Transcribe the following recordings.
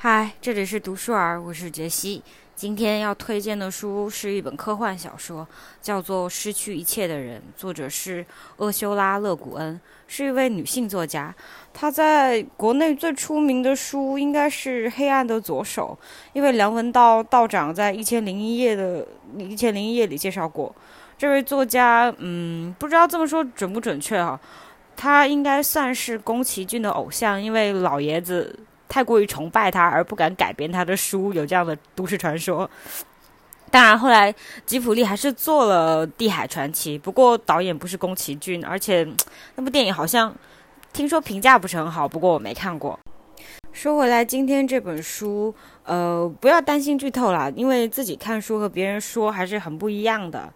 嗨，这里是读书儿，我是杰西。今天要推荐的书是一本科幻小说，叫做《失去一切的人》，作者是厄修拉·勒古恩，是一位女性作家。她在国内最出名的书应该是《黑暗的左手》，因为梁文道道长在《一千零一夜》的《一千零一夜》里介绍过这位作家。嗯，不知道这么说准不准确啊？他应该算是宫崎骏的偶像，因为老爷子。太过于崇拜他而不敢改编他的书，有这样的都市传说。当然，后来吉普力还是做了《地海传奇》，不过导演不是宫崎骏，而且那部电影好像听说评价不是很好，不过我没看过。说回来，今天这本书，呃，不要担心剧透啦，因为自己看书和别人说还是很不一样的。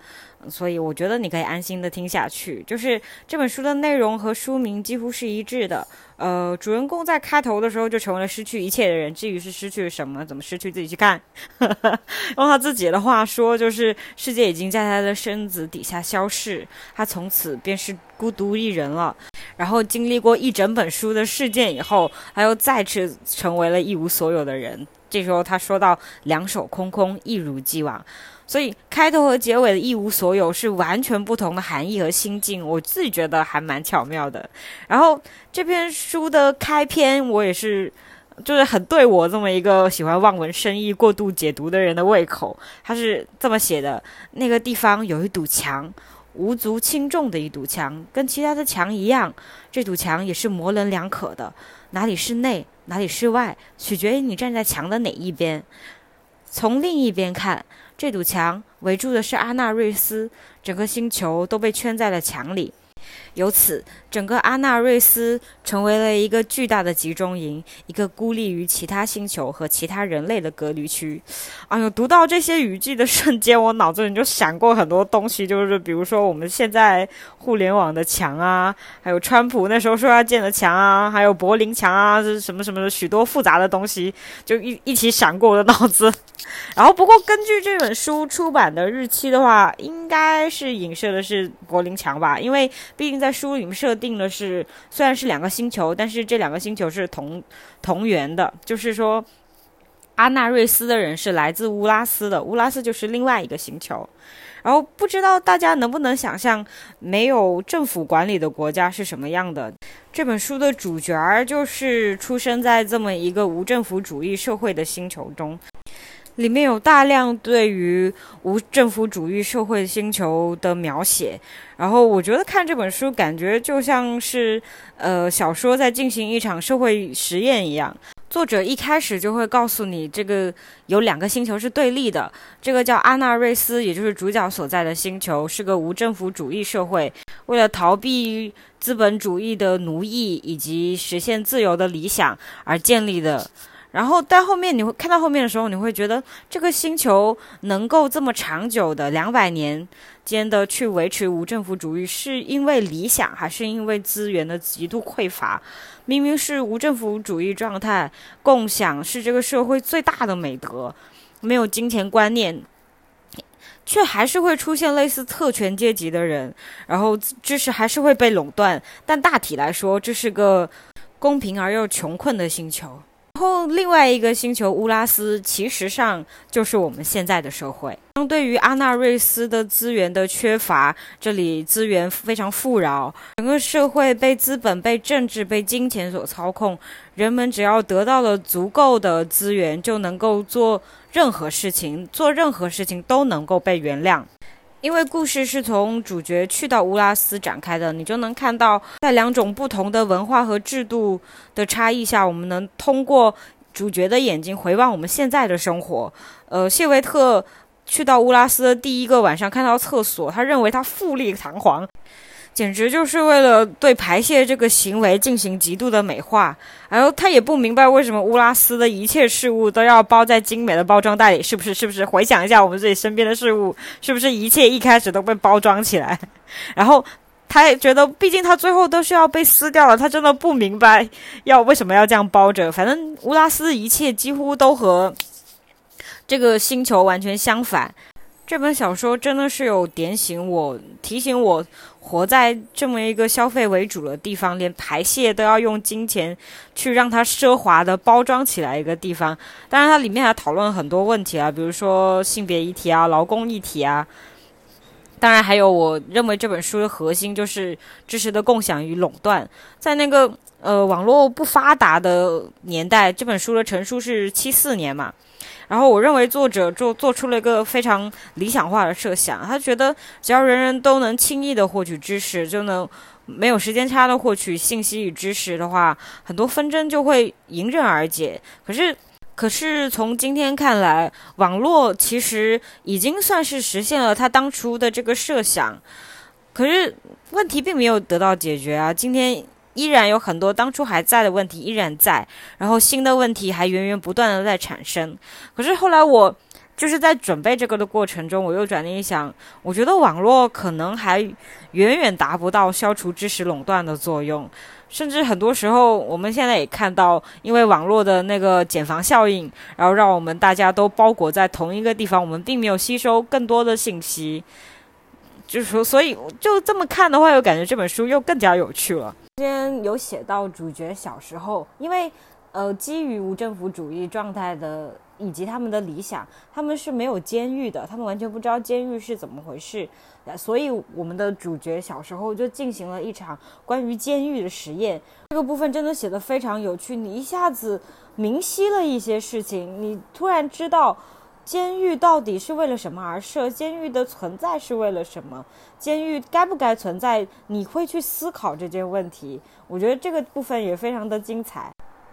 所以我觉得你可以安心的听下去，就是这本书的内容和书名几乎是一致的。呃，主人公在开头的时候就成为了失去一切的人，至于是失去什么，怎么失去，自己去看。用他自己的话说，就是世界已经在他的身子底下消逝，他从此便是孤独一人了。然后经历过一整本书的事件以后，他又再次成为了一无所有的人。这时候他说到：“两手空空，一如既往。”所以开头和结尾的一无所有是完全不同的含义和心境，我自己觉得还蛮巧妙的。然后这篇书的开篇，我也是，就是很对我这么一个喜欢望文生义、过度解读的人的胃口。他是这么写的：那个地方有一堵墙，无足轻重的一堵墙，跟其他的墙一样。这堵墙也是模棱两可的，哪里是内，哪里是外，取决于你站在墙的哪一边。从另一边看。这堵墙围住的是阿纳瑞斯，整个星球都被圈在了墙里。由此，整个阿纳瑞斯成为了一个巨大的集中营，一个孤立于其他星球和其他人类的隔离区。哎呦，读到这些语句的瞬间，我脑子里就闪过很多东西，就是比如说我们现在互联网的墙啊，还有川普那时候说要建的墙啊，还有柏林墙啊，这什么什么的许多复杂的东西，就一一起闪过我的脑子。然后，不过根据这本书出版的日期的话，应该是影射的是柏林墙吧，因为。毕竟在书里面设定的是，虽然是两个星球，但是这两个星球是同同源的。就是说，阿纳瑞斯的人是来自乌拉斯的，乌拉斯就是另外一个星球。然后不知道大家能不能想象，没有政府管理的国家是什么样的？这本书的主角儿就是出生在这么一个无政府主义社会的星球中。里面有大量对于无政府主义社会星球的描写，然后我觉得看这本书感觉就像是，呃，小说在进行一场社会实验一样。作者一开始就会告诉你，这个有两个星球是对立的，这个叫阿纳瑞斯，也就是主角所在的星球，是个无政府主义社会，为了逃避资本主义的奴役以及实现自由的理想而建立的。然后在后面你会看到后面的时候，你会觉得这个星球能够这么长久的两百年间的去维持无政府主义，是因为理想还是因为资源的极度匮乏？明明是无政府主义状态，共享是这个社会最大的美德，没有金钱观念，却还是会出现类似特权阶级的人，然后知识还是会被垄断。但大体来说，这是个公平而又穷困的星球。后另外一个星球乌拉斯，其实上就是我们现在的社会。相对于阿纳瑞斯的资源的缺乏，这里资源非常富饶，整个社会被资本、被政治、被金钱所操控。人们只要得到了足够的资源，就能够做任何事情，做任何事情都能够被原谅。因为故事是从主角去到乌拉斯展开的，你就能看到，在两种不同的文化和制度的差异下，我们能通过主角的眼睛回望我们现在的生活。呃，谢维特去到乌拉斯的第一个晚上，看到厕所，他认为它富丽堂皇。简直就是为了对排泄这个行为进行极度的美化，然后他也不明白为什么乌拉斯的一切事物都要包在精美的包装袋里，是不是？是不是？回想一下我们自己身边的事物，是不是一切一开始都被包装起来？然后他也觉得，毕竟他最后都是要被撕掉了，他真的不明白要为什么要这样包着。反正乌拉斯一切几乎都和这个星球完全相反。这本小说真的是有点醒我，提醒我活在这么一个消费为主的地方，连排泄都要用金钱去让它奢华的包装起来一个地方。当然，它里面还讨论很多问题啊，比如说性别议题啊、劳工议题啊。当然，还有我认为这本书的核心就是知识的共享与垄断。在那个呃网络不发达的年代，这本书的成书是七四年嘛。然后我认为作者做做出了一个非常理想化的设想，他觉得只要人人都能轻易的获取知识，就能没有时间差的获取信息与知识的话，很多纷争就会迎刃而解。可是，可是从今天看来，网络其实已经算是实现了他当初的这个设想，可是问题并没有得到解决啊！今天。依然有很多当初还在的问题依然在，然后新的问题还源源不断的在产生。可是后来我就是在准备这个的过程中，我又转念一想，我觉得网络可能还远远达不到消除知识垄断的作用，甚至很多时候我们现在也看到，因为网络的那个茧房效应，然后让我们大家都包裹在同一个地方，我们并没有吸收更多的信息。就是说，所以就这么看的话，又感觉这本书又更加有趣了。今天有写到主角小时候，因为呃，基于无政府主义状态的以及他们的理想，他们是没有监狱的，他们完全不知道监狱是怎么回事，所以我们的主角小时候就进行了一场关于监狱的实验。这个部分真的写的非常有趣，你一下子明晰了一些事情，你突然知道。监狱到底是为了什么而设？监狱的存在是为了什么？监狱该不该存在？你会去思考这件问题。我觉得这个部分也非常的精彩。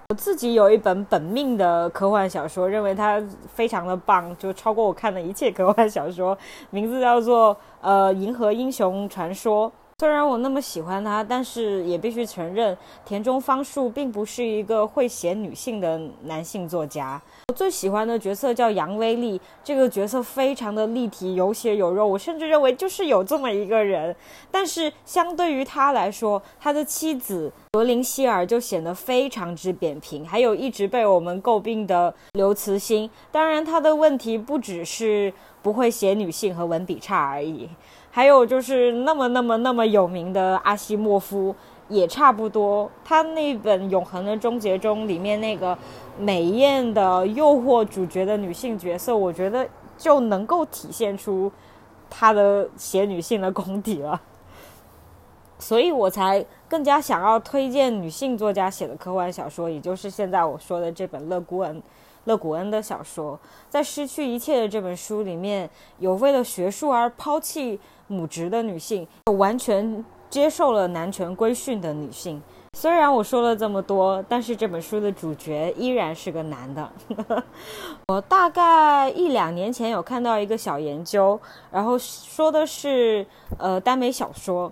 我自己有一本本命的科幻小说，认为它非常的棒，就超过我看的一切科幻小说。名字叫做《呃银河英雄传说》。虽然我那么喜欢他，但是也必须承认，田中芳树并不是一个会写女性的男性作家。我最喜欢的角色叫杨威利，这个角色非常的立体，有血有肉。我甚至认为就是有这么一个人。但是相对于他来说，他的妻子格林希尔就显得非常之扁平。还有一直被我们诟病的刘慈欣，当然他的问题不只是不会写女性和文笔差而已。还有就是那么那么那么有名的阿西莫夫也差不多，他那本《永恒的终结》中里面那个美艳的诱惑主角的女性角色，我觉得就能够体现出他的写女性的功底了，所以我才更加想要推荐女性作家写的科幻小说，也就是现在我说的这本勒古恩。勒古恩的小说，在失去一切的这本书里面有为了学术而抛弃母职的女性，完全接受了男权规训的女性。虽然我说了这么多，但是这本书的主角依然是个男的。我大概一两年前有看到一个小研究，然后说的是呃耽美小说。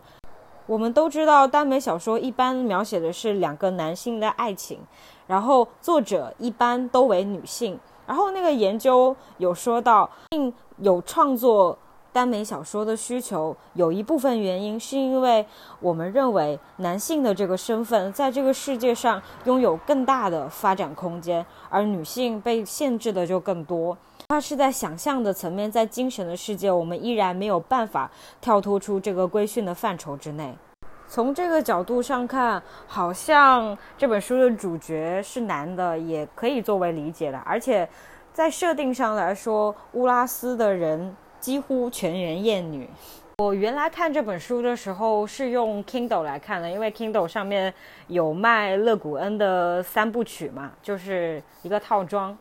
我们都知道耽美小说一般描写的是两个男性的爱情。然后作者一般都为女性。然后那个研究有说到，并有创作耽美小说的需求，有一部分原因是因为我们认为男性的这个身份在这个世界上拥有更大的发展空间，而女性被限制的就更多。它是在想象的层面，在精神的世界，我们依然没有办法跳脱出这个规训的范畴之内。从这个角度上看，好像这本书的主角是男的，也可以作为理解的。而且，在设定上来说，乌拉斯的人几乎全员厌女。我原来看这本书的时候是用 Kindle 来看的，因为 Kindle 上面有卖勒古恩的三部曲嘛，就是一个套装。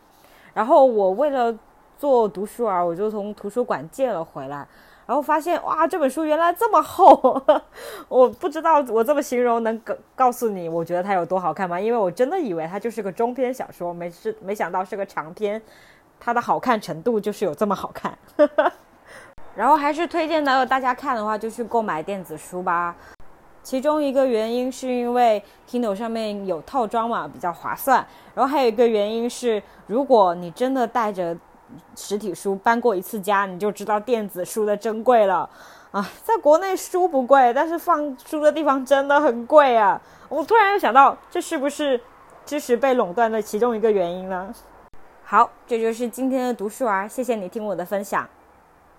然后我为了做读书儿，我就从图书馆借了回来。然后发现哇，这本书原来这么厚，我不知道我这么形容能告告诉你，我觉得它有多好看吗？因为我真的以为它就是个中篇小说，没是没想到是个长篇，它的好看程度就是有这么好看。然后还是推荐的大家看的话，就去购买电子书吧。其中一个原因是因为 Kindle 上面有套装嘛，比较划算。然后还有一个原因是，如果你真的带着。实体书搬过一次家，你就知道电子书的珍贵了啊！在国内书不贵，但是放书的地方真的很贵啊！我突然又想到，这是不是知识被垄断的其中一个原因呢？好，这就是今天的读书儿，谢谢你听我的分享。